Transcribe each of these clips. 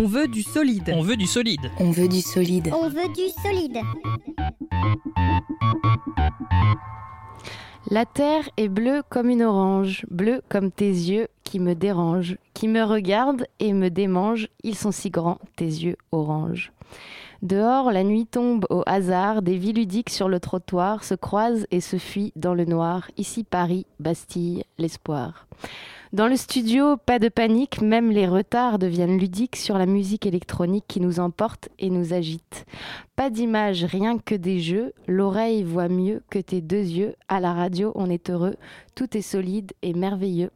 On veut du solide. On veut du solide. On veut du solide. On veut du solide. La terre est bleue comme une orange, bleue comme tes yeux qui me dérangent, qui me regardent et me démangent. Ils sont si grands, tes yeux orange. Dehors, la nuit tombe au hasard, des vies ludiques sur le trottoir se croisent et se fuient dans le noir. Ici Paris, Bastille, l'espoir. Dans le studio, pas de panique, même les retards deviennent ludiques sur la musique électronique qui nous emporte et nous agite. Pas d'image, rien que des jeux, l'oreille voit mieux que tes deux yeux, à la radio on est heureux, tout est solide et merveilleux.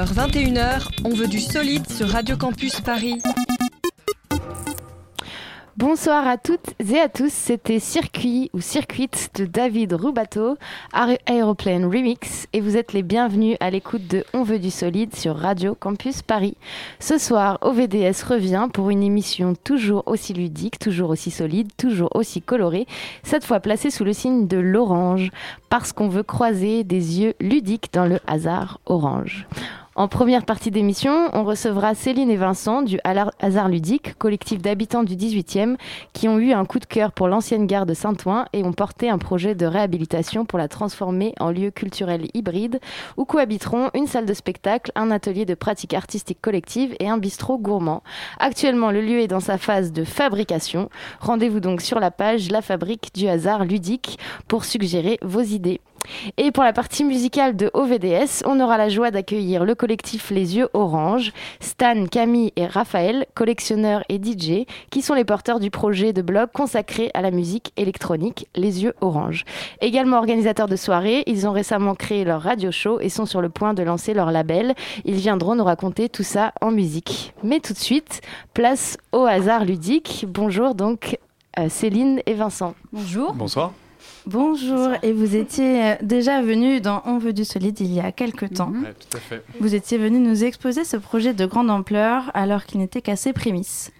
20h, 21h, on veut du solide sur Radio Campus Paris. Bonsoir à toutes et à tous, c'était Circuit ou Circuit de David Rubato, Aeroplane Remix, et vous êtes les bienvenus à l'écoute de On veut du solide sur Radio Campus Paris. Ce soir, OVDS revient pour une émission toujours aussi ludique, toujours aussi solide, toujours aussi colorée, cette fois placée sous le signe de l'orange, parce qu'on veut croiser des yeux ludiques dans le hasard orange. En première partie d'émission, on recevra Céline et Vincent du Hasard Ludique, collectif d'habitants du 18e, qui ont eu un coup de cœur pour l'ancienne gare de Saint-Ouen et ont porté un projet de réhabilitation pour la transformer en lieu culturel hybride où cohabiteront une salle de spectacle, un atelier de pratique artistique collective et un bistrot gourmand. Actuellement, le lieu est dans sa phase de fabrication. Rendez-vous donc sur la page La Fabrique du Hasard Ludique pour suggérer vos idées. Et pour la partie musicale de OVDS, on aura la joie d'accueillir le collectif Les Yeux Orange, Stan, Camille et Raphaël, collectionneurs et DJ, qui sont les porteurs du projet de blog consacré à la musique électronique Les Yeux Orange. Également organisateurs de soirées, ils ont récemment créé leur radio show et sont sur le point de lancer leur label. Ils viendront nous raconter tout ça en musique. Mais tout de suite, place au hasard ludique. Bonjour donc euh, Céline et Vincent. Bonjour. Bonsoir. Bonjour, et vous étiez euh, déjà venu dans On veut du solide il y a quelques temps. Oui, tout à fait. Vous étiez venu nous exposer ce projet de grande ampleur alors qu'il n'était qu'à ses prémices.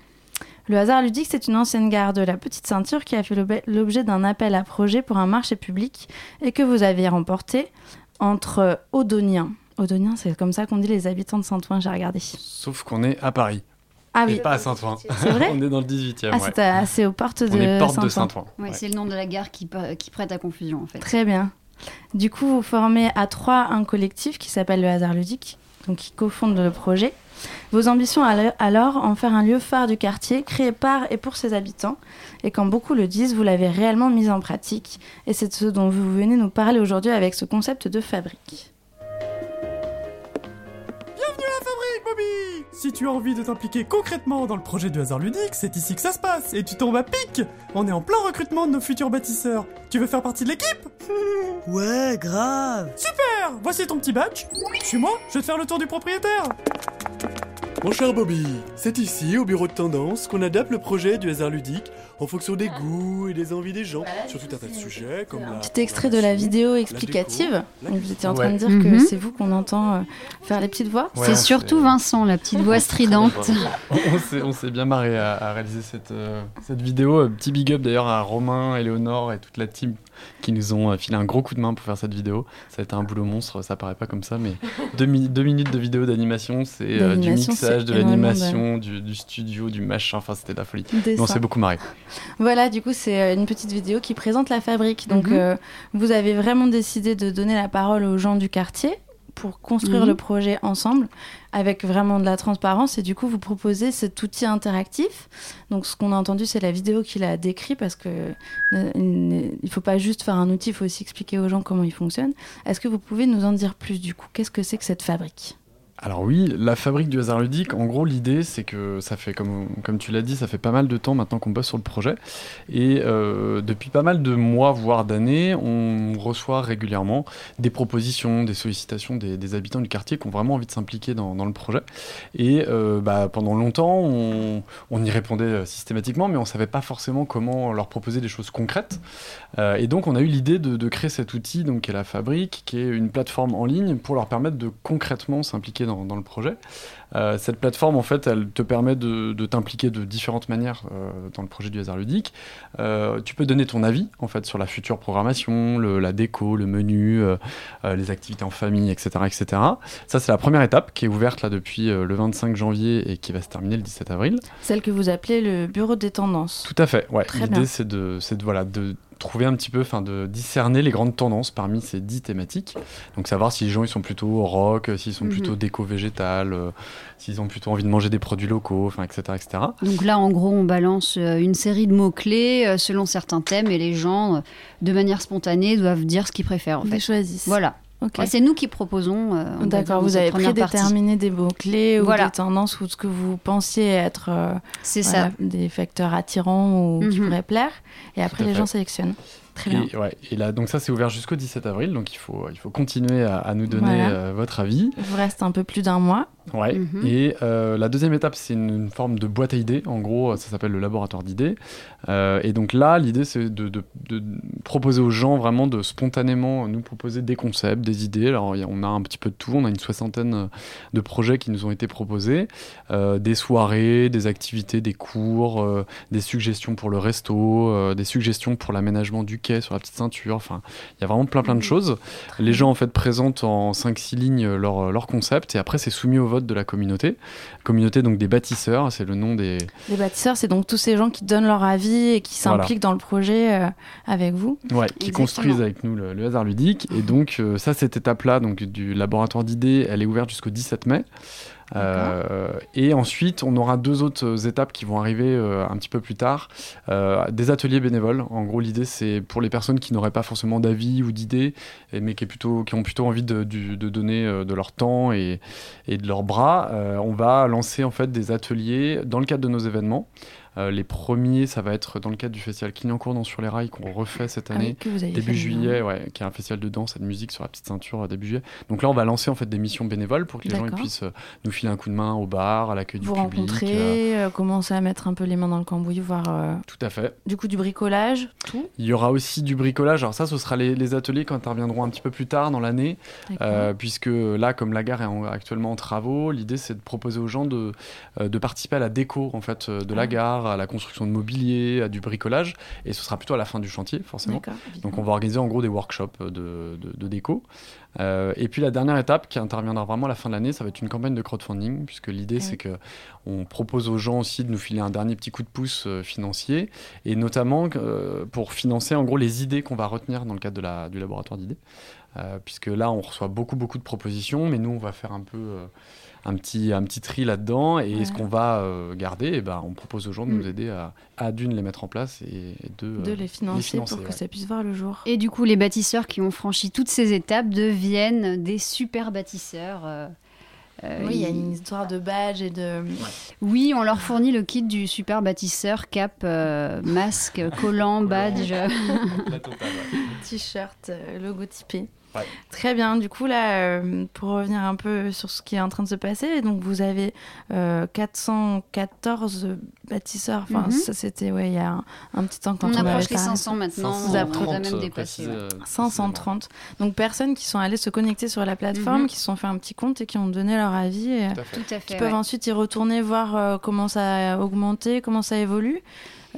Le hasard ludique, c'est une ancienne gare de la Petite Ceinture qui a fait l'objet d'un appel à projet pour un marché public et que vous avez remporté entre Odoniens. Odoniens, c'est comme ça qu'on dit les habitants de Saint-Ouen, j'ai regardé. Sauf qu'on est à Paris. Ah oui. Et pas à Saint-Ouen. C'est vrai On est dans le 18e. Ah, ouais. c'est aux portes de On est porte Saint-Ouen. de Saint-Ouen. Ouais, C'est le nom de la gare qui, qui prête à confusion en fait. Très bien. Du coup, vous formez à trois un collectif qui s'appelle le Hasard Ludique, donc qui cofonde le projet. Vos ambitions alors en faire un lieu phare du quartier, créé par et pour ses habitants. Et quand beaucoup le disent, vous l'avez réellement mis en pratique. Et c'est ce dont vous venez nous parler aujourd'hui avec ce concept de fabrique. Bienvenue à la fabrique, Bobby Si tu as envie de t'impliquer concrètement dans le projet du hasard ludique, c'est ici que ça se passe, et tu tombes à pic On est en plein recrutement de nos futurs bâtisseurs. Tu veux faire partie de l'équipe? Ouais, grave Super Voici ton petit badge. Suis-moi, je vais te faire le tour du propriétaire. Mon cher Bobby, c'est ici, au bureau de tendance, qu'on adapte le projet du hasard ludique en fonction des goûts et des envies des gens, sur tout un tas de sujets comme la... Petit extrait de la vidéo explicative. Vous étiez en train de dire Ouais. que Mhm. c'est vous qu'on entend euh, faire les petites voix. c'est surtout Vincent, la petite voix stridente. on s'est- bien marré à, à réaliser cette, euh, cette vidéo. Euh, Petit big up d'ailleurs à Romain, Éléonore et toute la team qui nous ont euh, filé un gros coup de main pour faire cette vidéo. Ça a été un boulot monstre, ça paraît pas comme ça, mais deux, mi- deux minutes de vidéo d'animation, c'est euh, du mixage, de l'animation, du, du studio, du machin, enfin c'était de la folie. Dessin. Mais on s'est beaucoup marré. Voilà, du coup, c'est euh, une petite vidéo qui présente la fabrique. Donc, Mhm. euh, vous avez vraiment décidé de donner la parole aux gens du quartier pour construire Mhm. le projet ensemble avec vraiment de la transparence. Et du coup vous proposez cet outil interactif. Donc ce qu'on a entendu c'est la vidéo qu'il a décrit parce que euh, il ne faut pas juste faire un outil il faut aussi expliquer aux gens comment il fonctionne. Est-ce que vous pouvez nous en dire plus du coup? Qu'est-ce que c'est que cette fabrique? Alors oui, la fabrique du hasard ludique, en gros l'idée c'est que ça fait, comme, comme tu l'as dit, ça fait pas mal de temps maintenant qu'on bosse sur le projet. Et euh, depuis pas mal de mois, voire d'années, on reçoit régulièrement des propositions, des sollicitations des, habitants du quartier qui ont vraiment envie de s'impliquer dans, le projet. Et euh, bah, pendant longtemps, on, on y répondait euh, systématiquement, mais on savait pas forcément comment leur proposer des choses concrètes. Et donc on a eu l'idée de, de créer cet outil, donc, qui est la fabrique, qui est une plateforme en ligne pour leur permettre de concrètement s'impliquer dans, le projet. Euh, cette plateforme, en fait, elle te permet de, de t'impliquer de différentes manières euh, dans le projet du hasard ludique. Euh, tu peux donner ton avis, en fait, sur la future programmation, le- la déco, le menu, les activités en famille, etc., etc. Ça, c'est la première étape qui est ouverte là depuis le 25 janvier et qui va se terminer le 17 avril. celle que vous appelez le bureau des tendances Tout à fait, ouais. L'idée, c'est de, c'est de, voilà, de trouver un petit peu, enfin, de discerner les grandes tendances parmi ces dix thématiques. Donc, savoir si les gens, ils sont plutôt rock, s'ils sont Mhm. plutôt déco-végétal, euh, s'ils ont plutôt envie de manger des produits locaux, enfin, etc., etc. Donc là, en gros, on balance euh, une série de mots-clés euh, selon certains thèmes et les gens, euh, de manière spontanée, doivent dire ce qu'ils préfèrent. En Ils fait. choisissent. Voilà. C'est nous qui proposons. euh, D'accord, vous avez prédéterminé des mots-clés ou Voilà. des tendances ou ce que vous pensiez être euh, voilà, ça. des facteurs attirants ou qui Mhm. pourraient plaire. Et après, les fait. gens sélectionnent. Très bien. Et, ouais, et là, donc ça, c'est ouvert jusqu'au 17 avril, donc il faut, il faut continuer à, à nous donner Voilà. euh, votre avis. Il vous reste un peu plus d'un mois. Ouais. Mhm. Et euh, la deuxième étape, c'est une, une forme de boîte à idées. En gros, ça s'appelle le laboratoire d'idées. Euh, et donc là, l'idée, c'est de, de- de proposer aux gens vraiment de spontanément nous proposer des concepts, des idées. Alors, il y a- on a un petit peu de tout. On a une soixantaine de projets qui nous ont été proposés. Euh, des soirées, des activités, des cours, des suggestions pour le resto, des suggestions pour l'aménagement du quai sur la petite ceinture. Enfin, il y a vraiment plein plein de choses. Les gens en fait présentent en 5-6 lignes leur, leur concept et après c'est soumis au vote de la communauté. Communauté donc des bâtisseurs, c'est le nom des... Les bâtisseurs, c'est donc tous ces gens qui donnent leur avis et qui Voilà. s'impliquent dans le projet euh, avec vous. Ouais, qui construisent avec nous le, le hasard ludique. Et donc euh, ça, cette étape-là donc du laboratoire d'idées, elle est ouverte jusqu'au 17 mai. Euh, et ensuite, on aura deux autres étapes qui vont arriver euh, un petit peu plus tard. Euh, des ateliers bénévoles. En gros, l'idée, c'est pour les personnes qui n'auraient pas forcément d'avis ou d'idées, mais qui, est plutôt, qui ont plutôt envie de, donner euh, de leur temps et, et de leurs bras. Euh, on va lancer en fait des ateliers dans le cadre de nos événements. Euh, les premiers, ça va être dans le cadre du festival Clignancourt dans Sur les Rails qu'on refait cette Ah année, oui, que vous avez début juillet, ouais, qui est un festival de danse et de musique sur la petite ceinture euh, début juillet. Donc là, on va lancer en fait des missions bénévoles pour que les gens ils puissent euh, nous filer un coup de main au bar, à l'accueil du Vous public. euh, rencontrer, euh, commencer à mettre un peu les mains dans le cambouis, voir euh, tout à fait. du coup du bricolage, tout. Il y aura aussi du bricolage. Alors ça, ce sera les, les ateliers qui interviendront un petit peu plus tard dans l'année, puisque là, comme la gare est en- actuellement en travaux, l'idée c'est de proposer aux gens de, de participer à la déco en fait de la Ah. À la construction de mobilier, à du bricolage, et ce sera plutôt à la fin du chantier forcément. Donc on va organiser en gros des workshops de, de- de déco. Euh, et puis la dernière étape qui interviendra vraiment à la fin de l'année, ça va être une campagne de crowdfunding, puisque l'idée c'est que on propose aux gens aussi de nous filer un dernier petit coup de pouce euh, financier, et notamment euh, pour financer en gros les idées qu'on va retenir dans le cadre de la, du laboratoire d'idées. Puisque là on reçoit beaucoup beaucoup de propositions, mais nous on va faire un peu un petit un petit tri là-dedans, et Ouais. ce qu'on va euh, garder, et ben on propose aux gens de nous Mm. aider à, à d'une les mettre en place et, et deux de euh, les financer, pour que ça puisse voir le jour. Et du coup, les bâtisseurs qui ont franchi toutes ces étapes deviennent des super bâtisseurs. euh, euh, oui, il y a une histoire de badge et de. Oui, on leur fournit le kit du super bâtisseur, cap, euh, masque, collant, badge. T-shirt, logotypé. Ouais. Très bien. Du coup, là, euh, pour revenir un peu sur ce qui est en train de se passer, donc vous avez euh, 414 bâtisseurs. Enfin, Mhm. ça, c'était ouais, il y a un, un petit temps quand On on, avait approche les fait 500 maintenant, Vous on approchez- a même dépassé. précisé, ouais. euh, 530. Donc, personnes qui sont allées se connecter sur la plateforme, Mhm. qui se sont fait un petit compte et qui ont donné leur avis. Et, Tout à fait. Tout à fait. qui peuvent ouais. ensuite y retourner voir euh, comment ça a augmenté, comment ça évolue.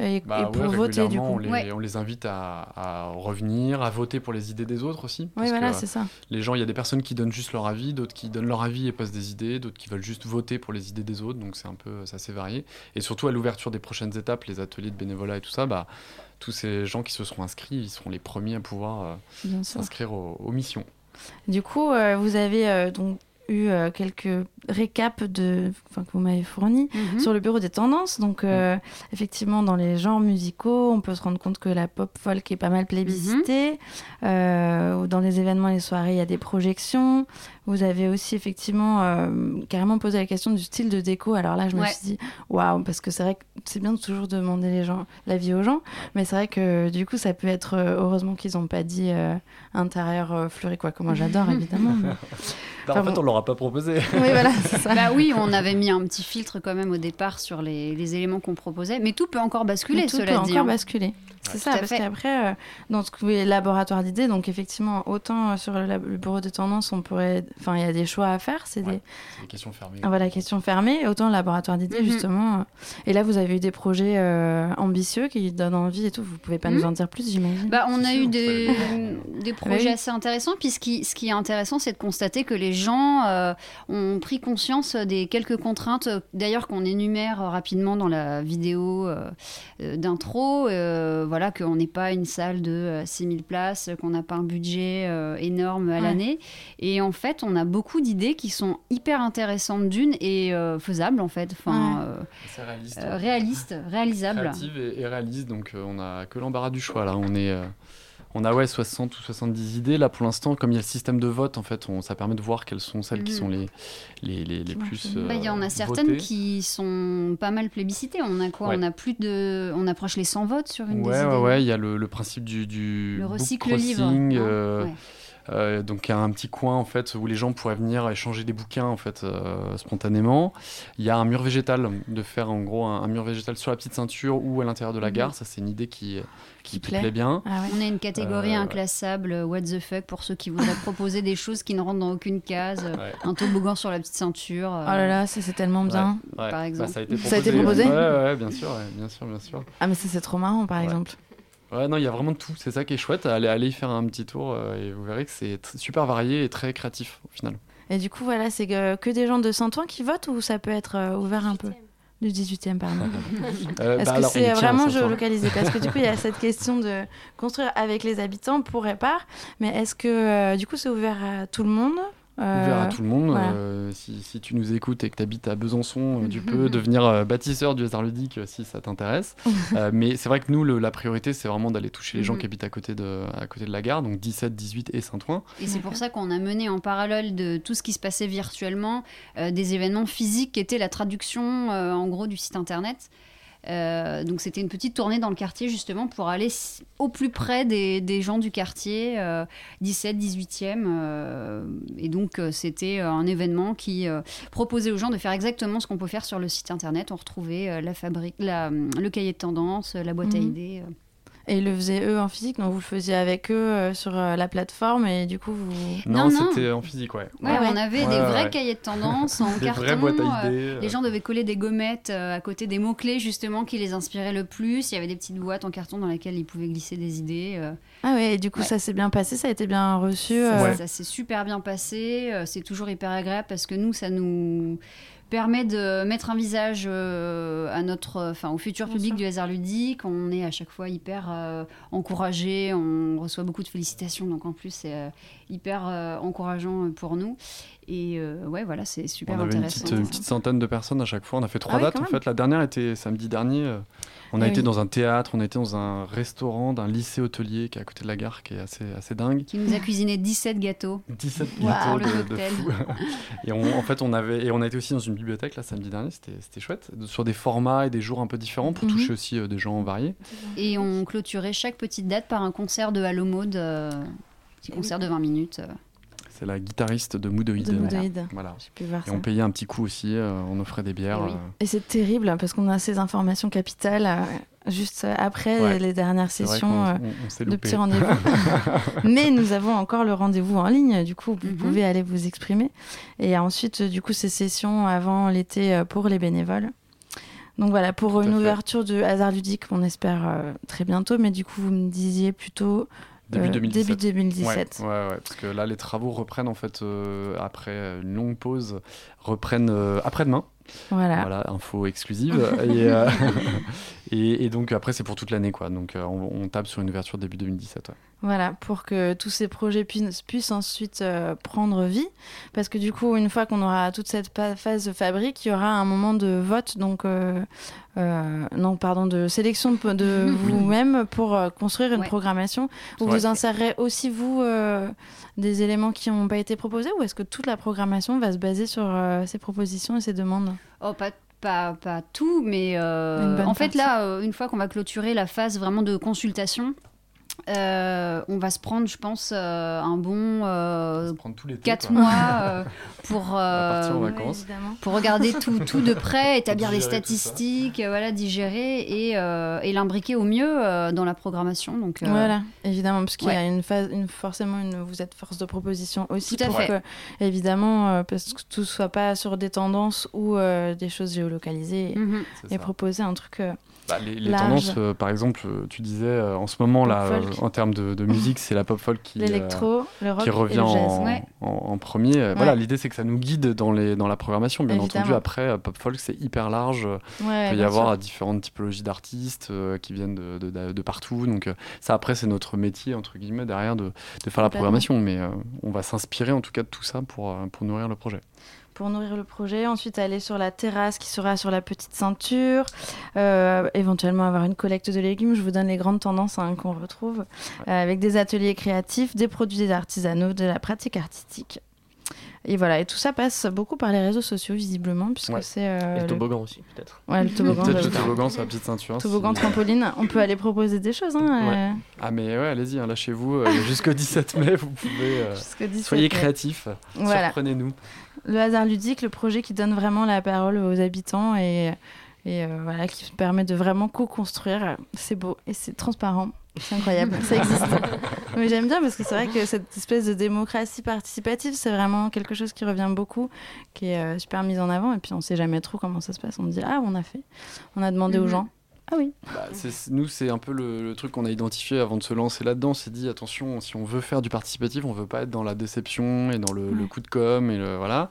Et, Bah et ouais, pour voter, du coup. On les, Ouais. on les invite à, à revenir, à voter pour les idées des autres aussi. Oui, voilà, c'est ça. Les gens, il y a des personnes qui donnent juste leur avis, d'autres qui donnent leur avis et posent des idées, d'autres qui veulent juste voter pour les idées des autres. Donc c'est un peu, c'est assez varié. Et surtout à l'ouverture des prochaines étapes, les ateliers de bénévolat et tout ça, bah, tous ces gens qui se seront inscrits, ils seront les premiers à pouvoir euh, s'inscrire aux, aux missions. Du coup, euh, vous avez euh, donc eu euh, quelques récaps de, que vous m'avez fournis Mhm. sur le bureau des tendances. Donc, euh, effectivement, dans les genres musicaux, on peut se rendre compte que la pop folk est pas mal plébiscitée. Ou dans les événements et les soirées, il y a des projections. Vous avez aussi effectivement euh, carrément posé la question du style de déco. Alors là, je me Ouais. suis dit, waouh, parce que c'est vrai que c'est bien de toujours demander les gens, l'avis aux gens, mais c'est vrai que du coup, ça peut être, euh, heureusement qu'ils n'ont pas dit euh, intérieur euh, fleuri, quoi, que moi j'adore évidemment. mais- Bah, Enfin en fait, bon. on l'aura pas proposé. Oui, voilà, c'est ça. Bah oui, on avait mis un petit filtre quand même au départ sur les, les éléments qu'on proposait, mais tout peut encore basculer, Mais tout cela peut dit. encore hein. basculer. C'est ça, parce qu'après, euh, dans ce que est laboratoire d'idées, donc effectivement, autant euh, sur le, bureau des tendances, on pourrait, enfin, il y a des choix à faire, c'est Ouais, des, questions fermées. ah, voilà, questions fermées, autant le laboratoire d'idées, Mhm. justement. euh, Et là, vous avez eu des projets euh, ambitieux qui donnent envie et tout. Vous pouvez pas nous Mhm. en dire plus, j'imagine. Bah, on a eu des, projets oui. assez intéressants. Puis ce qui, ce qui est intéressant, c'est de constater que les gens euh, ont pris conscience des quelques contraintes, euh, d'ailleurs qu'on énumère euh, rapidement dans la vidéo euh, euh, d'intro. Euh, voilà, qu'on n'est pas une salle de euh, 6000 places, qu'on n'a pas un budget euh, énorme à Ouais. l'année. Et en fait, on a beaucoup d'idées qui sont hyper intéressantes d'une et euh, faisables en fait. Enfin, Ouais. euh, C'est réaliste. euh, réalistes, réalisables. créative et, et réaliste. Donc euh, on a que l'embarras du choix là. On est, euh, On a ouais 60 ou 70 idées là pour l'instant. Comme il y a le système de vote, en fait, on, ça permet de voir quelles sont celles qui Mhm. sont les les, les, les plus. Bah, Il y en euh, a certaines votées. qui sont pas mal plébiscitées. On a quoi? Ouais. On a plus de, on approche les 100 votes sur une des Ouais, idées. ouais, ouais, il y a le, le principe du, du Le book recycle livre, crossing, hein, euh, ouais. Euh, donc il y a un petit coin en fait où les gens pourraient venir échanger des bouquins en fait euh, spontanément. Il y a un mur végétal, de faire en gros un, un mur végétal sur la petite ceinture ou à l'intérieur de la Mhm. gare. Ça c'est une idée qui, qui, qui plaît. plaît bien. On a une catégorie Euh, inclassable, what the fuck, pour ceux qui voudraient proposer des choses qui ne rentrent dans aucune case. Ouais. Un toboggan sur la petite ceinture. euh, Oh là là, ça c'est tellement bien. Ouais, Par bah, exemple. ça a été proposé. Ça a été proposé Ouais, ouais, bien sûr, ouais, bien sûr, bien sûr. Ah mais ça c'est trop marrant par exemple. Ouais, non, il y a vraiment de tout. C'est ça qui est chouette. Allez, allez y faire un petit tour euh, et vous verrez que c'est super varié et très créatif au final. Et du coup voilà, c'est que, que des gens de Saint-Ouen qui votent ou ça peut être euh, ouvert un peu Du 18e, pardon. Euh, Est-ce bah que c'est vraiment géolocalisé? Parce que du coup, il y a cette question de construire avec les habitants pour répare. Mais est-ce que euh, du coup, c'est ouvert à tout le monde? Euh, Ouvert à tout le monde. voilà. euh, si, si tu nous écoutes et que tu habites à Besançon, euh, tu peux devenir euh, bâtisseur du hasard ludique euh, si ça t'intéresse. Euh, mais c'est vrai que nous, le- la priorité, c'est vraiment d'aller toucher les gens Mhm. qui habitent à côté, de, à côté de la gare, donc 17, 18 et Saint-Ouen. Et c'est pour ça qu'on a mené en parallèle de tout ce qui se passait virtuellement euh, des événements physiques qui étaient la traduction euh, en gros du site internet. Euh, donc c'était une petite tournée dans le quartier justement pour aller au plus près des, des gens du quartier, euh, 17, 18e. euh, et donc euh, c'était un événement qui proposait aux gens de faire exactement ce qu'on peut faire sur le site internet. On retrouvait la fabrique, la, le cahier de tendance, la boîte à Mhm. idées. Et ils le faisaient eux en physique, donc vous le faisiez avec eux euh, sur euh, la plateforme et du coup vous. Non, Non, non. c'était en physique, ouais. Ouais, on avait Ouais, des vrais ouais. cahiers de tendance en Des carton. vraies boîtes à euh, idées, euh. les gens devaient coller des gommettes euh, à côté des mots-clés justement qui les inspiraient le plus. Il y avait des petites boîtes en carton dans lesquelles ils pouvaient glisser des idées. euh. Ah ouais, et du coup Ouais. ça s'est bien passé, ça a été bien reçu. Ça, euh, ça s'est super bien passé. euh, C'est toujours hyper agréable parce que nous, ça nous permet de mettre un visage euh, à notre, enfin, au futur public du hasard ludique. On est à chaque fois hyper euh, encouragé, on reçoit beaucoup de félicitations, donc en plus c'est euh, hyper euh, encourageant pour nous. Et euh, ouais, voilà, c'est super on avait une intéressant. petite, une petite centaine de personnes à chaque fois. On a fait trois Ah dates en fait. La dernière était samedi dernier. euh, On a Eh été oui. dans un théâtre, on a été dans un restaurant d'un lycée hôtelier qui est à côté de la gare, qui est assez, assez dingue. Qui nous a cuisiné 17 gâteaux. 17 Wow. gâteaux de, de fou. et on, en fait, on avait et on a été aussi dans une bibliothèque là samedi dernier. C'était c'était chouette, sur des formats et des jours un peu différents pour Mhm. toucher aussi euh, des gens variés. Et on clôturait chaque petite date par un concert de Halo Mode, euh, petit concert de 20 minutes. euh. C'est la guitariste de Moodoid. De Moodoid. Voilà. pu voir et ça. on payait un petit coup aussi. euh, on offrait des bières. Eh oui. euh, Et c'est terrible hein, parce qu'on a ces informations capitales euh, juste après Ouais. les dernières sessions euh, on- on de petits rendez-vous. Mais nous avons encore le rendez-vous en ligne, du coup vous Mhm. pouvez aller vous exprimer. Et ensuite, du coup, ces sessions avant l'été pour les bénévoles. Donc voilà, pour Tout une ouverture de hasard ludique, on espère euh, très bientôt. Mais du coup, vous me disiez plutôt Début euh, 2017. début 2017. Ouais, ouais, ouais, parce que là, les travaux reprennent en fait euh, après une longue pause, reprennent euh, après-demain. Voilà. Voilà, info exclusive. et, euh, et, et donc après, c'est pour toute l'année, quoi. Donc euh, on, on tape sur une ouverture début 2017. ouais. Voilà, pour que tous ces projets puissent, puissent ensuite euh, prendre vie. Parce que du coup, une fois qu'on aura toute cette phase de fabrique, il y aura un moment de vote, donc, euh, euh, non, pardon, de sélection de, vous-même pour euh, construire une Ouais. programmation où Ouais. vous insérerez aussi, vous, euh, des éléments qui n'ont pas été proposés ou est-ce que toute la programmation va se baser sur euh, ces propositions et ces demandes? Oh, pas, pas, pas tout, mais euh, en fait, partie. là, euh, une fois qu'on va clôturer la phase vraiment de consultation, euh, on va se prendre, je pense, euh, un bon euh, Prendre tout l'été, 4 quoi. mois euh, pour, partir en euh, vacances. pour regarder tout, tout de près, établir les statistiques, euh, voilà, digérer et, euh, et l'imbriquer au mieux euh, dans la programmation. Donc, euh, Voilà, évidemment, parce qu'il y a une phase, une, forcément, une, vous êtes force de proposition aussi Tout à pour fait. que, évidemment, euh, parce que tout soit pas sur des tendances ou euh, des choses géolocalisées Mhm. C'est et ça. proposer un truc. euh, Bah, les, les tendances, euh, par exemple, euh, tu disais euh, en ce moment là, euh, en termes de, de musique, c'est la pop folk qui, euh, L'électro, le rock qui et revient le jazz. en, Ouais. en- en premier. Euh, Voilà, l'idée c'est que ça nous guide dans, les, dans la programmation. Bien Évidemment. entendu, après, euh, pop folk c'est hyper large. Ouais, Il peut y avoir sûr. différentes typologies d'artistes euh, qui viennent de, de- de- partout. Donc euh, ça, après, c'est notre métier, entre guillemets, derrière de, de faire la programmation. Mais euh, on va s'inspirer en tout cas de tout ça pour, euh, pour nourrir le projet. Pour nourrir le projet. Ensuite, aller sur la terrasse qui sera sur la petite ceinture. Euh, éventuellement avoir une collecte de légumes. Je vous donne les grandes tendances hein, qu'on retrouve. Euh, avec des ateliers créatifs, des produits artisanaux, de la pratique artistique. Et voilà, et tout ça passe beaucoup par les réseaux sociaux, visiblement, puisque Ouais. c'est... euh, Et le toboggan aussi, peut-être. Ouais, le toboggan. Peut-être le toboggan sur la petite ceinture. Toboggan, trampoline, on peut aller proposer des choses. Hein, Ouais. euh, Ah mais ouais, allez-y, hein, lâchez-vous. euh, Jusqu'au 17 mai, vous pouvez... euh, Jusqu'au 17 soyez mai. créatifs. Voilà. Surprenez-nous. Le hasard ludique, le projet qui donne vraiment la parole aux habitants et, et euh, voilà, qui permet de vraiment co-construire. C'est beau et c'est transparent. C'est incroyable, ça existe. Mais j'aime bien parce que c'est vrai que cette espèce de démocratie participative, c'est vraiment quelque chose qui revient beaucoup, qui est euh, super mise en avant. Et puis on sait jamais trop comment ça se passe. On dit ah on a fait, on a demandé aux Mhm. gens. Ah oui. Bah, c'est- nous, c'est un peu le, le truc qu'on a identifié avant de se lancer là-dedans. On s'est dit, attention, si on veut faire du participatif, on veut pas être dans la déception et dans le, coup de com. Et le, voilà.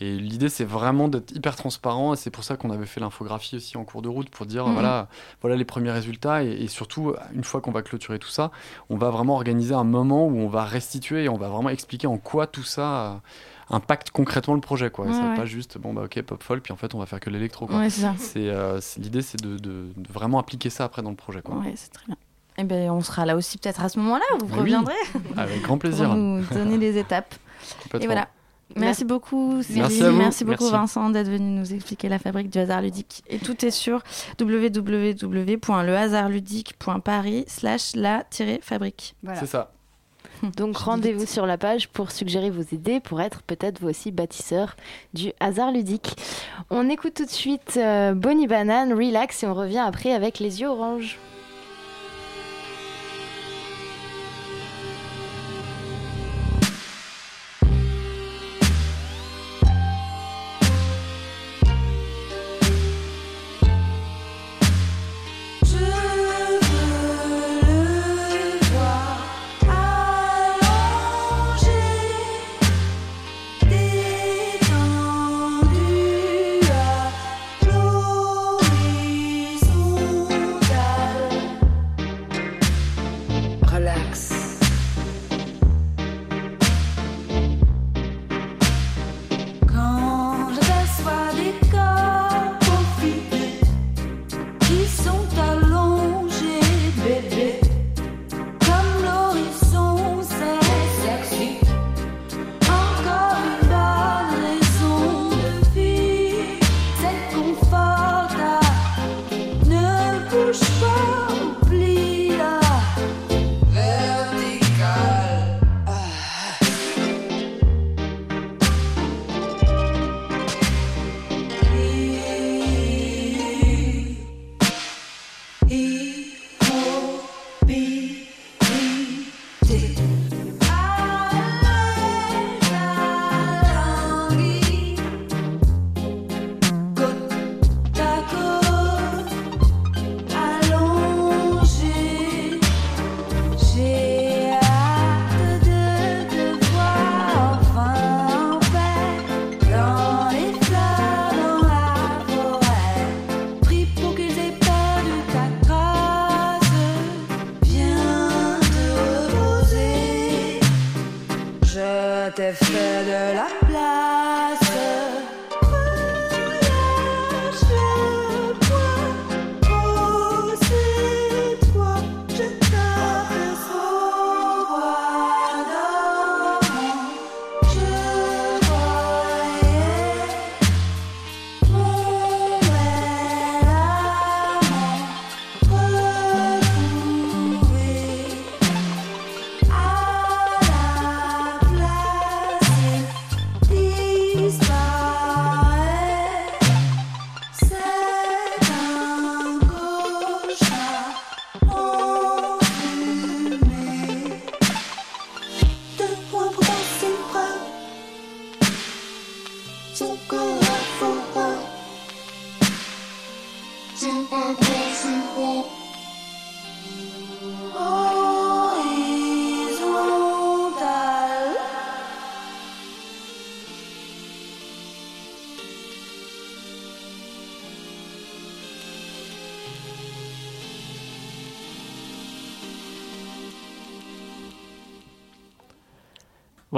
Et l'idée, c'est vraiment d'être hyper transparent. Et c'est pour ça qu'on avait fait l'infographie aussi en cours de route pour dire, Mhm. voilà, voilà les premiers résultats. Et, et surtout, une fois qu'on va clôturer tout ça, on va vraiment organiser un moment où on va restituer et on va vraiment expliquer en quoi tout ça impacte concrètement le projet. Quoi. Ouais, ouais. pas juste, bon, bah ok, pop folk, puis en fait, on va faire que l'électro. quoi. Ouais, c'est ça. C'est, euh, c'est- l'idée, c'est de, de- de vraiment appliquer ça après dans le projet. Quoi. Ouais, c'est très bien. Et ben on sera là aussi peut-être à ce moment-là. Vous Mais oui, reviendrez. avec grand plaisir. Pour nous donner les étapes. Et voilà. Merci beaucoup, Céline. Merci beaucoup, Merci. Vincent, d'être venu nous expliquer la fabrique du hasard ludique. Et tout est sur www.lehasardludique.paris slash la-fabrique. C'est ça. Donc rendez-vous sur la page pour suggérer vos idées, pour être peut-être vous aussi bâtisseur du hasard ludique. On écoute tout de suite euh, Bonnie Banane, Relax et on revient après avec les yeux orange.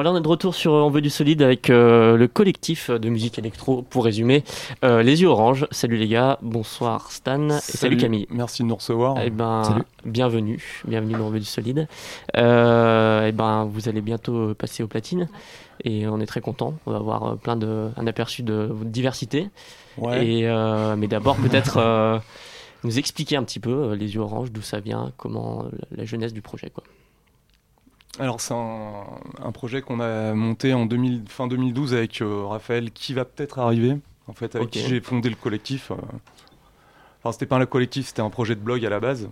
Voilà, on est de retour sur On veut du solide avec euh, le collectif de musique électro, pour résumer, euh, Les Yeux Orange. Salut les gars, bonsoir Stan et salut, Camille. Merci de nous recevoir. Eh ben, Salut. bienvenue, bienvenue dans On veut du solide. Euh, eh ben, vous allez bientôt passer aux platines et on est très content. On va avoir plein de, un aperçu de votre diversité. Ouais. Et, mais d'abord, peut-être nous expliquer un petit peu Les Yeux Orange, d'où ça vient, comment la, la jeunesse du projet. Quoi. Alors c'est un, un projet qu'on a monté en 2000 fin 2012 avec euh, Raphaël qui va peut-être arriver. En fait, avec qui j'ai fondé le collectif. euh. Enfin, c'était pas un collectif, c'était un projet de blog à la base.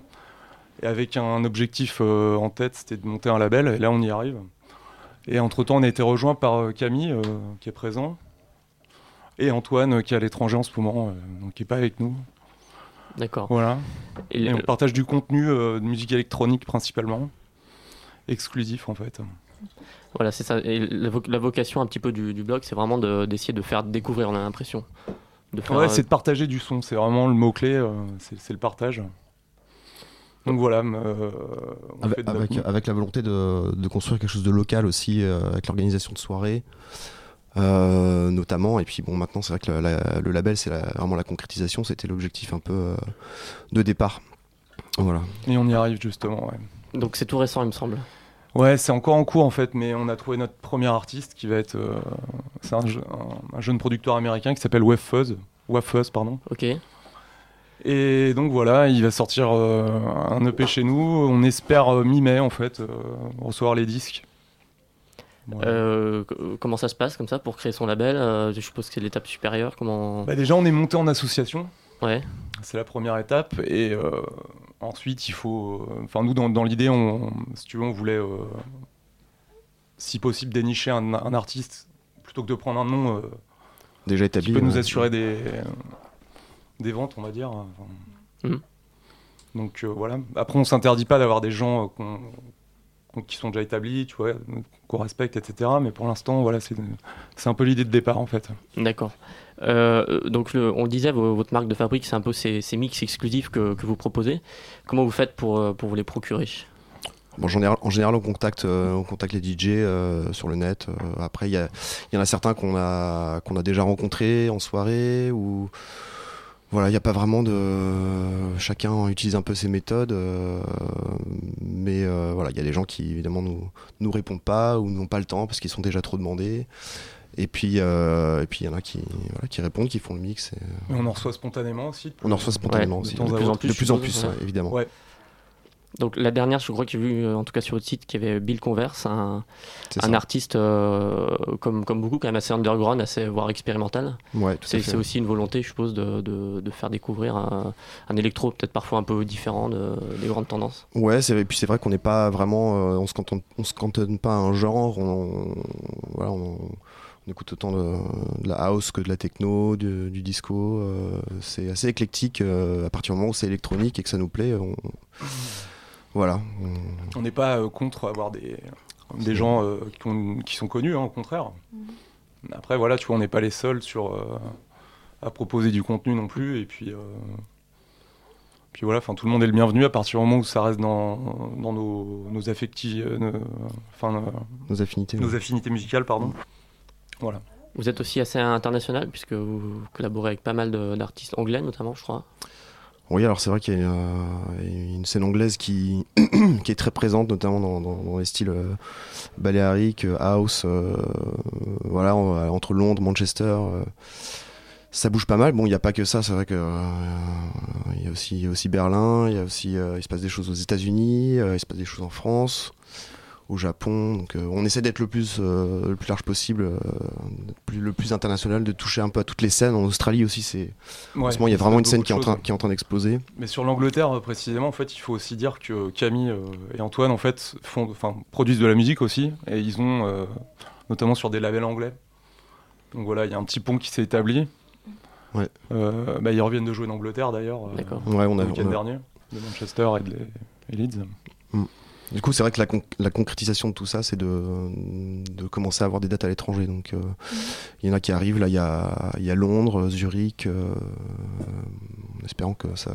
Et avec un objectif euh, en tête, c'était de monter un label. Et là, on y arrive. Et entre-temps, on a été rejoint par euh, Camille, euh, qui est présent. Et Antoine, qui est à l'étranger en ce moment, donc qui n'est pas avec nous. D'accord. Voilà. Et on partage du contenu de musique électronique principalement. Exclusif en fait. Voilà, c'est ça. Et la, vo- la vocation un petit peu du, du blog, c'est vraiment de- d'essayer de, faire découvrir, on a l'impression. Faire, Ouais, euh, c'est de partager du son, c'est vraiment le mot-clé, euh, c'est le partage. Donc voilà, euh, on Avec, fait de avec, la volonté de, de construire quelque chose de local aussi, euh, avec l'organisation de soirées, euh, notamment. Et puis bon, maintenant, c'est vrai que la- la- le label, c'est la- vraiment la concrétisation, c'était l'objectif un peu euh, de départ. Voilà. Et on y arrive justement, ouais. Donc c'est tout récent, il me semble. Ouais, c'est encore en cours en fait, mais on a trouvé notre premier artiste qui va être. euh, c'est un, je- un- un jeune producteur américain qui s'appelle Wafuzz. Wafuzz, pardon. Ok. Et donc voilà, il va sortir euh, un EP chez nous. On espère euh, mi-mai en fait, recevoir les disques. Euh, comment ça se passe comme ça pour créer son label Euh, Je suppose que c'est l'étape supérieure. Comment Bah, déjà, on est monté en association. Ouais. C'est la première étape. Et euh, ensuite, il faut. euh, Enfin, nous, dans, dans l'idée, on, si tu veux, on voulait, euh, si possible, dénicher un, un artiste plutôt que de prendre un nom euh, Déjà qui établi. peut nous euh, assurer des, des ventes, on va dire. Enfin, Mhm. Donc euh, voilà. Après, on s'interdit pas d'avoir des gens euh, qu'on- qu'on- qui sont déjà établis, tu vois, qu'on respecte, etc. Mais pour l'instant, voilà, c'est c'est un peu l'idée de départ, en fait. D'accord. Euh, donc le- on le disait, vo- votre marque de fabrique, c'est un peu ces, mix exclusifs que, vous proposez. Comment vous faites pour, euh, pour vous les procurer? Bon, en, général, on contacte, euh, on contacte les DJ euh, sur le net. Après, il y, en a certains qu'on a, a déjà rencontrés en soirée ou voilà, a pas vraiment de. Chacun utilise un peu ses méthodes, mais voilà, il y a des gens qui évidemment nous nous répondent pas ou n'ont pas le temps parce qu'ils sont déjà trop demandés. Et puis euh, et puis il y en a qui voilà, qui répondent, qui font le mix. et, euh, on en reçoit spontanément aussi. de On en reçoit spontanément aussi. De plus en plus, De plus en je plus, suppose, ouais, évidemment. Ouais. Donc la dernière, je crois que j'ai vu, euh, en tout cas sur votre site, qu'il y avait Bill Converse, un, C'est un artiste euh, comme, comme beaucoup, quand même assez underground, assez voire expérimental. Ouais, c'est, aussi une volonté, je suppose, de, de, de faire découvrir un, un électro peut-être parfois un peu différent de- des grandes tendances. Ouais, c'est, et puis c'est vrai qu'on n'est pas vraiment, euh, on se cantonne, on se cantonne pas à un genre. On, on- voilà, on, on écoute autant de, de la house que de la techno, du, du disco. euh, c'est assez éclectique. euh, à partir du moment où c'est électronique et que ça nous plaît, on, voilà. on- n'est pas euh, contre avoir des, des gens euh, qui, ont- qui sont connus, hein, au contraire. Après, voilà, tu vois, on n'est pas les seuls sur, euh, à proposer du contenu non plus. Et puis, euh, puis voilà, enfin, tout le monde est le bienvenu à partir du moment où ça reste dans, dans nos, nos affecti- euh, nos- enfin, euh, Nos affinités, Nos ouais. affinités musicales, pardon. Voilà. Vous êtes aussi assez international, puisque vous collaborez avec pas mal d'artistes anglais, notamment, je crois. Oui, alors c'est vrai qu'il y a une, euh, une scène anglaise qui, qui est très présente, notamment dans, dans- dans les styles euh, baléariques, euh, house, euh, voilà, en- entre Londres, Manchester. euh, ça bouge pas mal. Bon, il n'y a pas que ça, c'est vrai que euh, il y a aussi, il y a aussi Berlin, il y a aussi, euh, il se passe des choses aux États-Unis, euh, il se passe des choses en France, au Japon. Donc, euh, on essaie d'être le plus, euh, le plus large possible, euh, plus- le plus international, de toucher un peu à toutes les scènes. En Australie aussi, c'est, en Ouais, ce moment, il y a vraiment une scène qui est en train, qui est en train d'exploser. Mais sur l'Angleterre précisément, en fait, il faut aussi dire que Camille et Antoine en fait font, enfin, produisent de la musique aussi, et ils ont euh, notamment sur des labels anglais. Donc voilà, il y a un petit pont qui s'est établi. Ouais. Euh, bah, ils reviennent de jouer en Angleterre d'ailleurs. euh, D'accord. Ouais, on a- le week-end on a- dernier, de Manchester et de et Leeds. Mm. Du coup, c'est vrai que la, con- la concrétisation de tout ça, c'est de, de commencer à avoir des dates à l'étranger. Donc, euh, il y en a qui arrivent. Là, il y a, il y a Londres, Zurich. euh, en espérant que ça,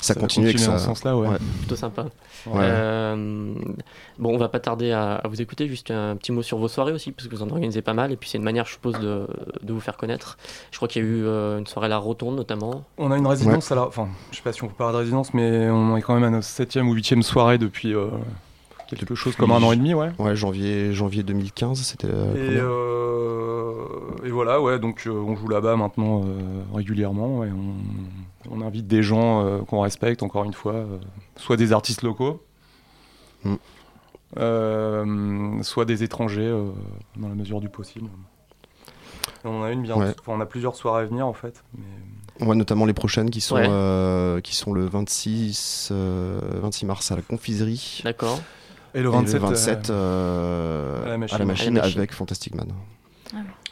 ça, Ça continue. et que continuer ça- dans ce sens-là, ouais. Plutôt sympa. Ouais. Euh, bon, on va pas tarder à, à vous écouter. Juste un petit mot sur vos soirées aussi, parce que vous en organisez pas mal. Et puis c'est une manière, je suppose, de, de vous faire connaître. Je crois qu'il y a eu euh, une soirée à la Rotonde notamment. On a une résidence, alors, enfin, je sais pas si on peut parler de résidence, mais on est quand même à notre septième ou huitième soirée depuis euh, quelque chose comme un an et demi, ouais. Ouais, janvier, janvier 2015, c'était Et, euh, et voilà, ouais, donc euh, on joue là-bas maintenant euh, régulièrement. ouais, on, on invite des gens euh, qu'on respecte, encore une fois, euh, soit des artistes locaux, Mm. euh, soit des étrangers euh, dans la mesure du possible. Et on a une bien, Ouais. enfin, on a plusieurs soirées à venir en fait. Mais... Ouais, notamment les prochaines qui sont, Ouais. euh, qui sont le 26, euh, 26 mars à la confiserie. D'accord. Et le 27, 27, euh, euh, à la machine. à la machine À la machine. avec Fantastic Man.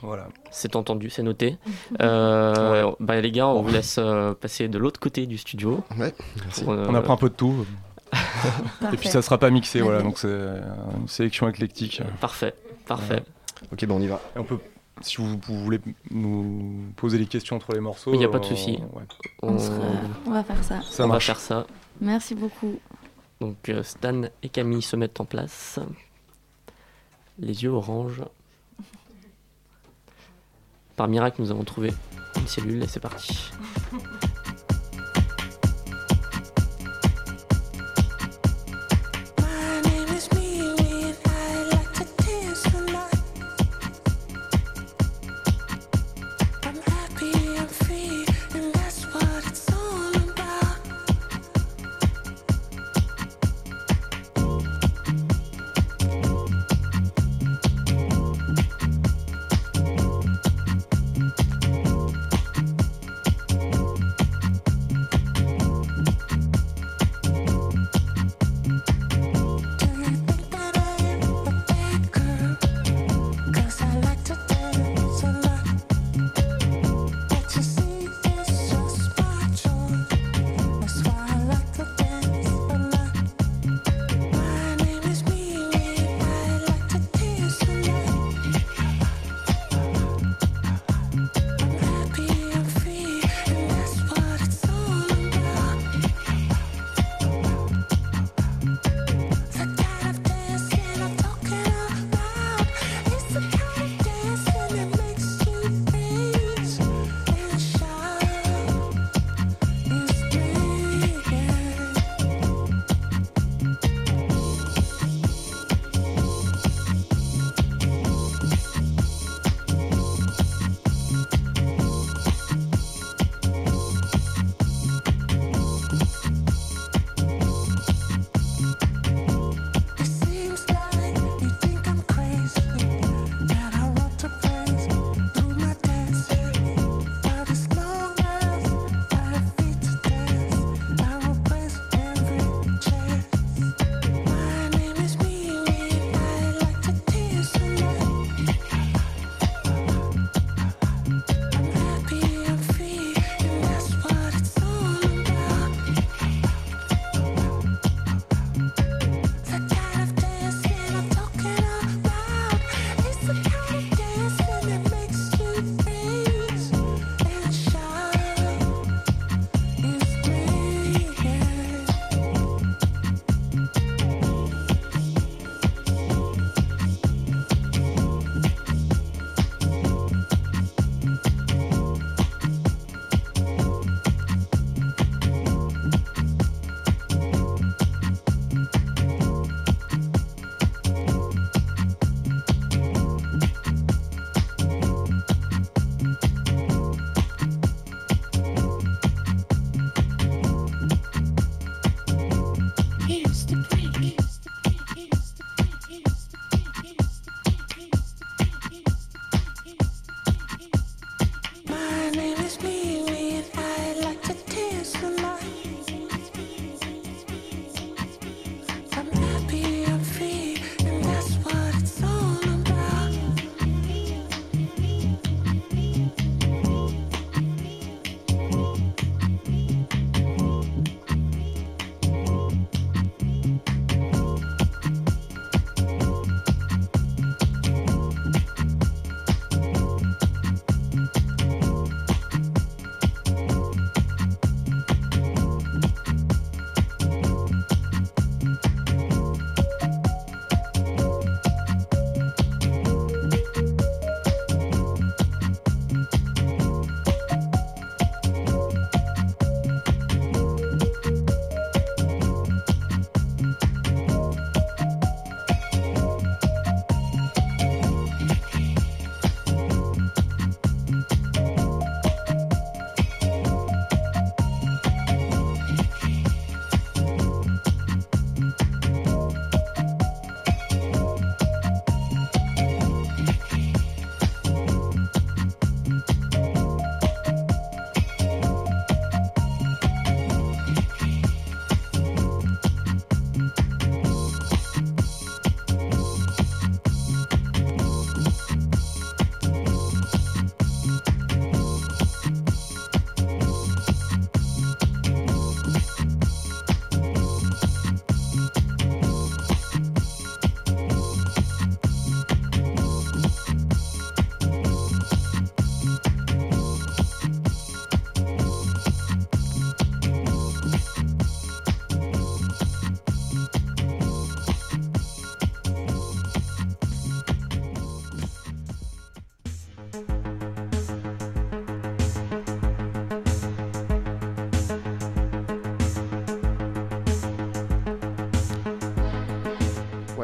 Voilà. C'est entendu, c'est noté. Euh, bah, les gars, on vous laisse euh, passer de l'autre côté du studio. Ouais, merci. Pour, euh, On a pris un peu de tout. et puis ça sera pas mixé, voilà, donc c'est une sélection éclectique. Parfait, parfait. Ok, bon, on y va. Et on peut, si vous, vous voulez nous poser des questions entre les morceaux. Il n'y a pas de souci. ouais. On, sera- on va faire ça. Ça on marche. va faire ça. Merci beaucoup. Donc euh, Stan et Camille se mettent en place. Les yeux orange. Par miracle, nous avons trouvé une cellule et c'est parti.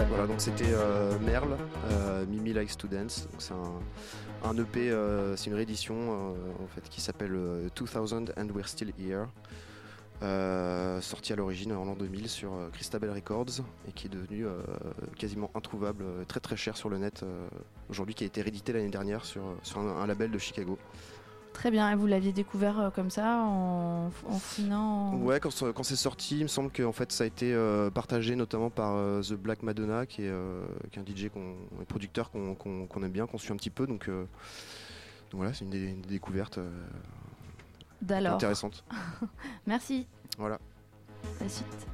Voilà, donc c'était euh, Merle, euh, Mimi Likes to Dance. C'est un, EP, euh, c'est une réédition en fait qui s'appelle euh, 2000 and We're Still Here. Sorti à l'origine en l'an 2000 sur Christabel Records et qui est devenu quasiment introuvable, très très cher sur le net aujourd'hui, qui a été réédité l'année dernière sur, un label de Chicago. Très bien, et vous l'aviez découvert euh, comme ça en, en fouinant Ouais, quand, quand c'est sorti, il me semble que en fait, ça a été euh, partagé notamment par euh, The Black Madonna, qui est, qui est un DJ, qu'on, un producteur qu'on, qu'on- qu'on aime bien, qu'on suit un petit peu. Donc, donc voilà, c'est une, des, une d'alors. intéressantes. Merci. Voilà. La suite.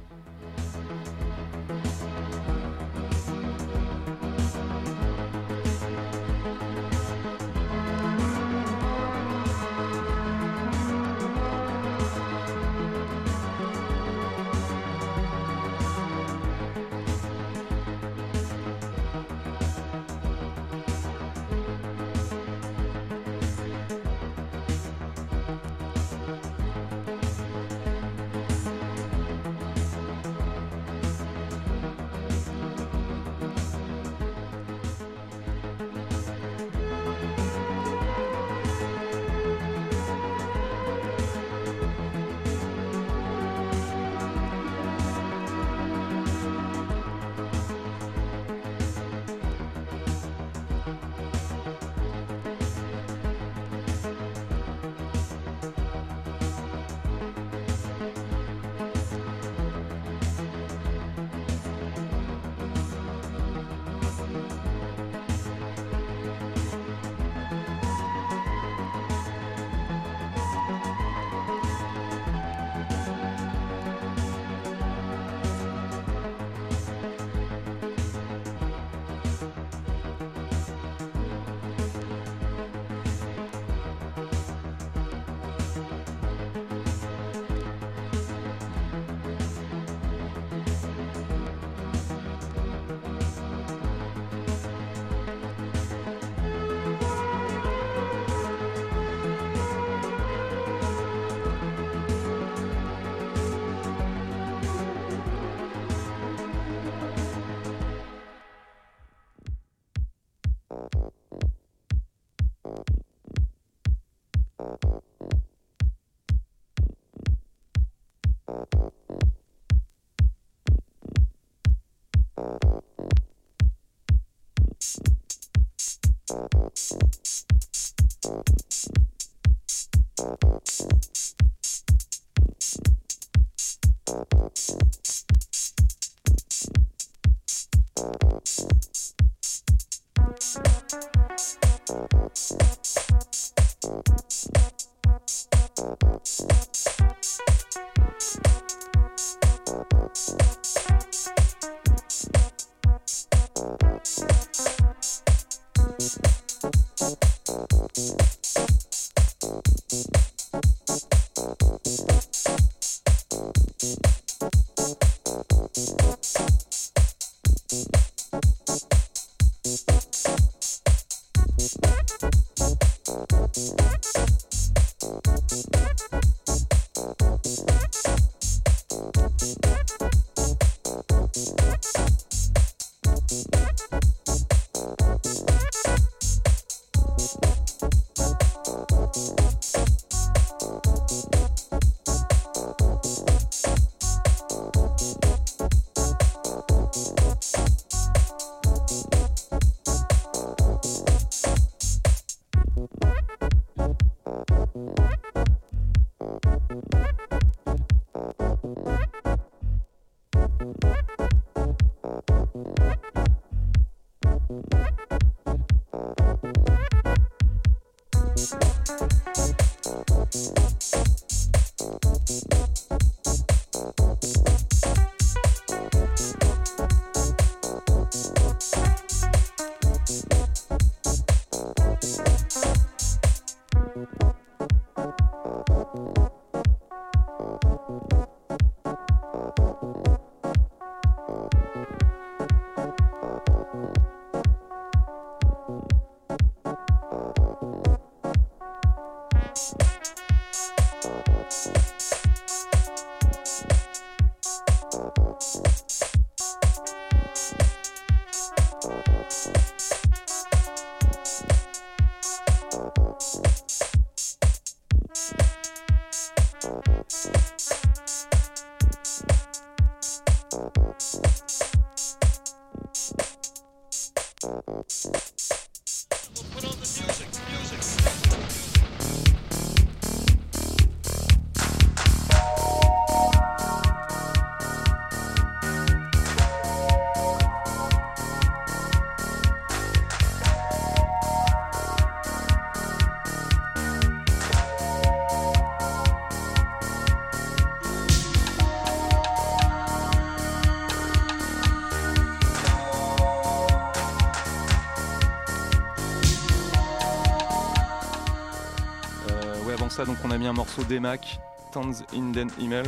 donc on a mis un morceau d'Emac, Tanz in den Himmel,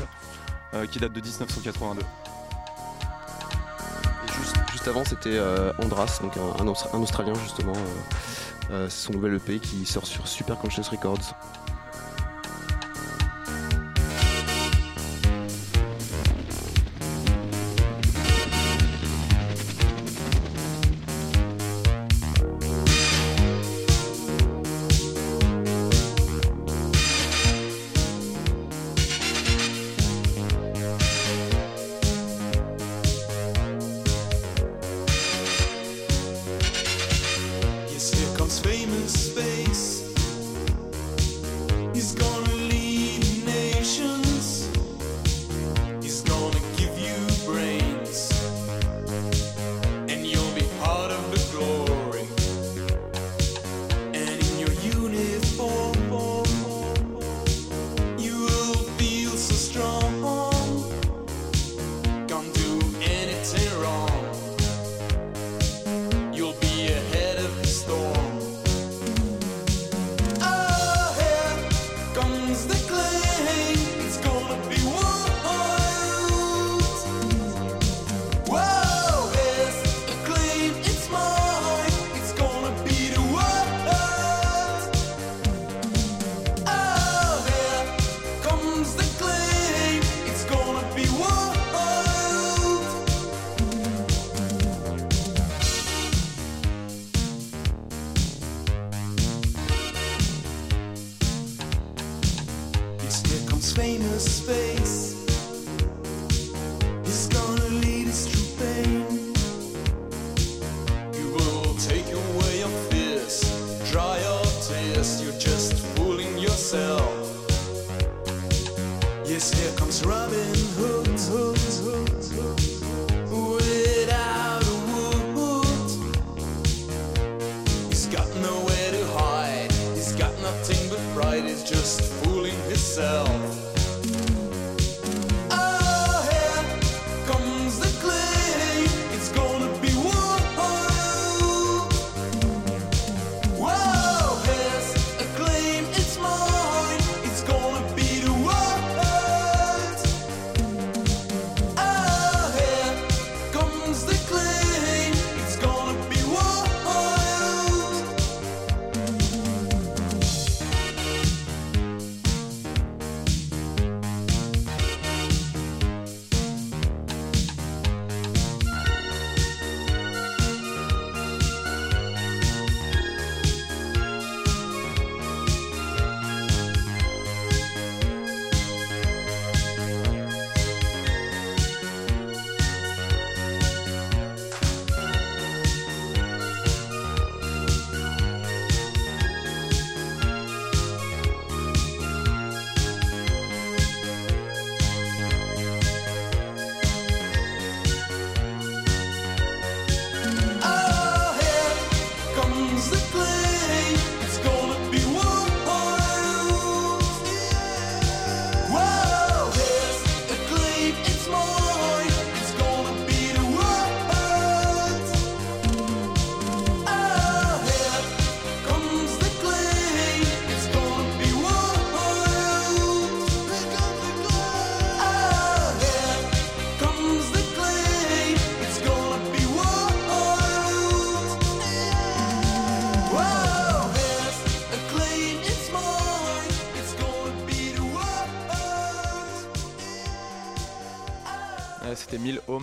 euh, qui date de 1982. Juste, avant, c'était euh, Andras, un, Australien justement. C'est son nouvel EP qui sort sur Super Conscious Records.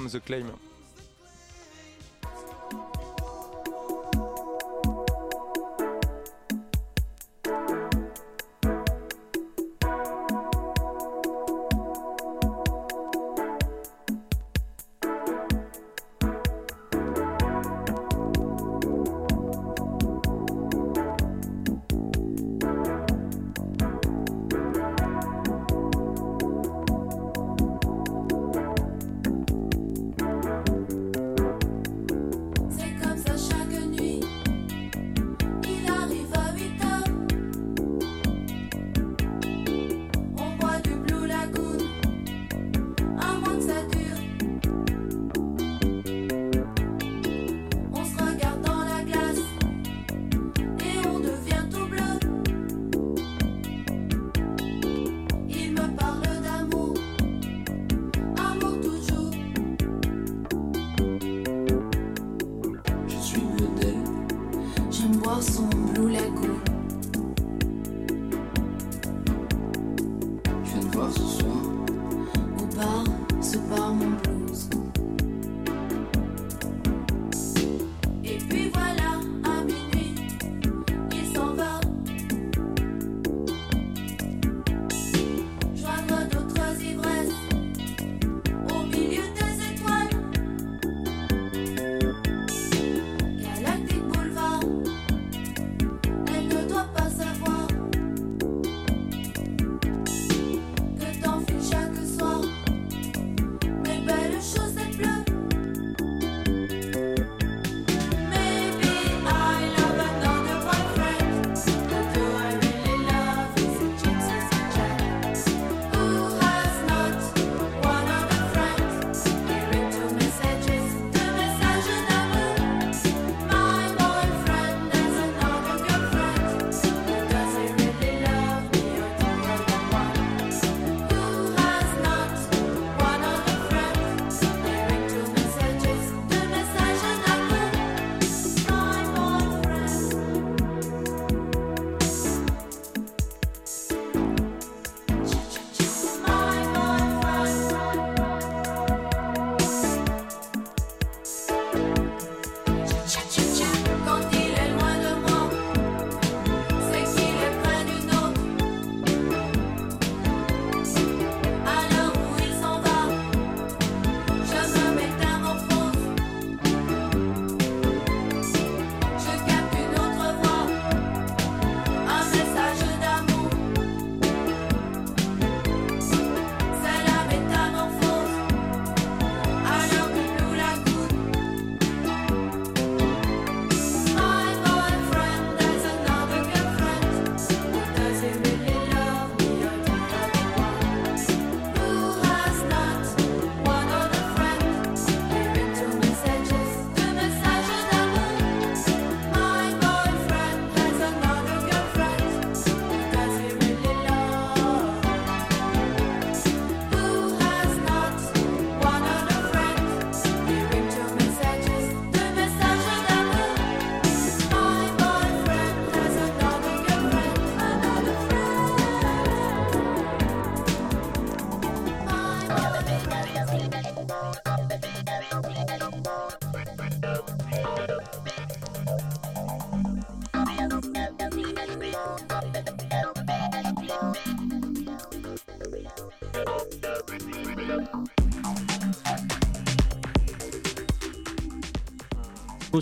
from the claim.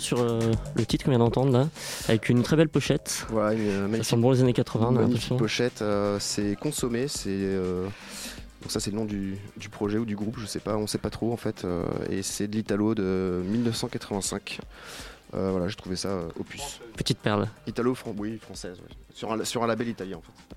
sur euh, le titre qu'on vient d'entendre là, avec une très belle pochette. Une euh, ça sent bon les années 80. Une pochette, euh, c'est consommé, c'est donc ça c'est le nom du, projet ou du groupe, je sais pas, on sait pas trop en fait, et c'est de l'Italo de 1985. voilà, j'ai trouvé ça opus. Petite perle. Italo, oui, française, sur, un, sur un label italien en fait.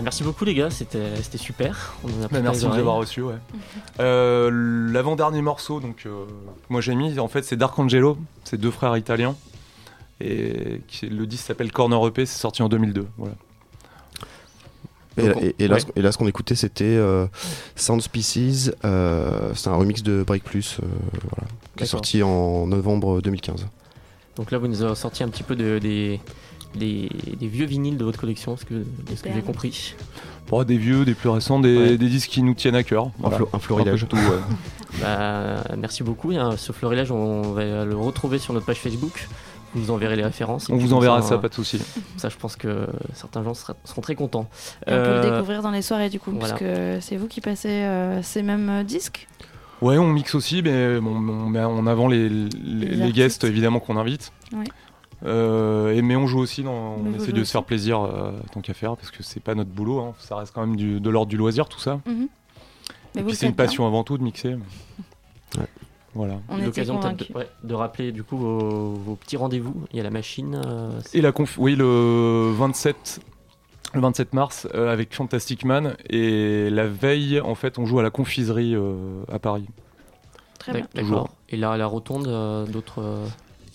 Bah, merci beaucoup les gars, c'était super. On en a pris Bah, merci de nous avoir reçus. Ouais. Euh, L'avant-dernier morceau, donc euh, moi j'ai mis, en fait, c'est Dark Angelo, c'est deux frères italiens. Et qui- le disque s'appelle Corner EP, c'est sorti en 2002. Voilà. Et, Donc, on- et- et là, ouais. ce- et là, ce qu'on écoutait, c'était euh, Sound Species. euh, c'est un remix de Break Plus, euh, voilà, qui est sorti en novembre 2015. Donc là, vous nous avez sorti un petit peu de, des, des, des vieux vinyles de votre collection, ce que, de ce que j'ai compris? Bon, des vieux, des plus récents, des, Ouais. des disques qui nous tiennent à cœur. Voilà. flo- un florilège. tout, ouais. Bah, merci beaucoup. hein. Ce florilège, on va le retrouver sur notre page Facebook. Vous nous enverrez les références. On vous enverra ça, pas de souci. Ça, je pense que certains gens sera- seront très contents. Et on peut le Euh, découvrir dans les soirées du coup, voilà. parce que c'est vous qui passez euh, ces mêmes euh, disques? Ouais, on mixe aussi, mais bon, on met en avant les, les, les artistes. guests évidemment qu'on invite. Oui. Euh, et mais on joue aussi, dans, on essaie de aussi. se faire plaisir euh, tant qu'à faire, parce que c'est pas notre boulot, hein. ça reste quand même du- de l'ordre du loisir tout ça. Mhm. Et puis c'est une bien. passion avant tout de mixer. Voilà. On L'occasion de, ouais, de rappeler du coup vos, vos petits rendez-vous. Il y a la machine. euh, Et la conf, oui, le 27, le 27 mars euh, avec Fantastic Man. Et la veille, en fait, on joue à la confiserie euh, à Paris. Très bien. D'accord. Et là, à la rotonde, euh, d'autres.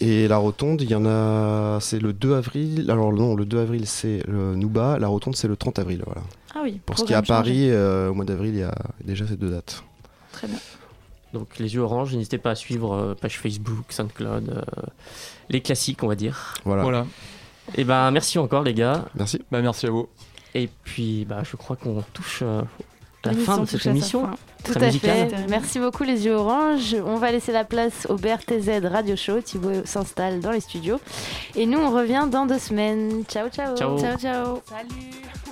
Euh, Et la rotonde, il y en a. C'est le 2 avril. Alors, non, le 2 avril, c'est le Nouba. La rotonde, c'est le 30 avril. Voilà. Ah oui, Pour ce qui est à Paris, euh, au mois d'avril, il y a déjà ces deux dates. Très bien. Donc les yeux orange, n'hésitez pas à suivre euh, page Facebook, SoundCloud, euh, les classiques on va dire. Voilà. Voilà. Et ben merci encore les gars. Merci. Bah, merci à vous. Et puis bah je crois qu'on touche euh, la fin de cette émission. Tout à musicale. fait. Merci beaucoup les yeux orange. On va laisser la place au BRTZ Radio Show. Thibaut s'installe dans les studios. Et nous, on revient dans deux semaines. Ciao, ciao. Ciao. Ciao, ciao. Salut.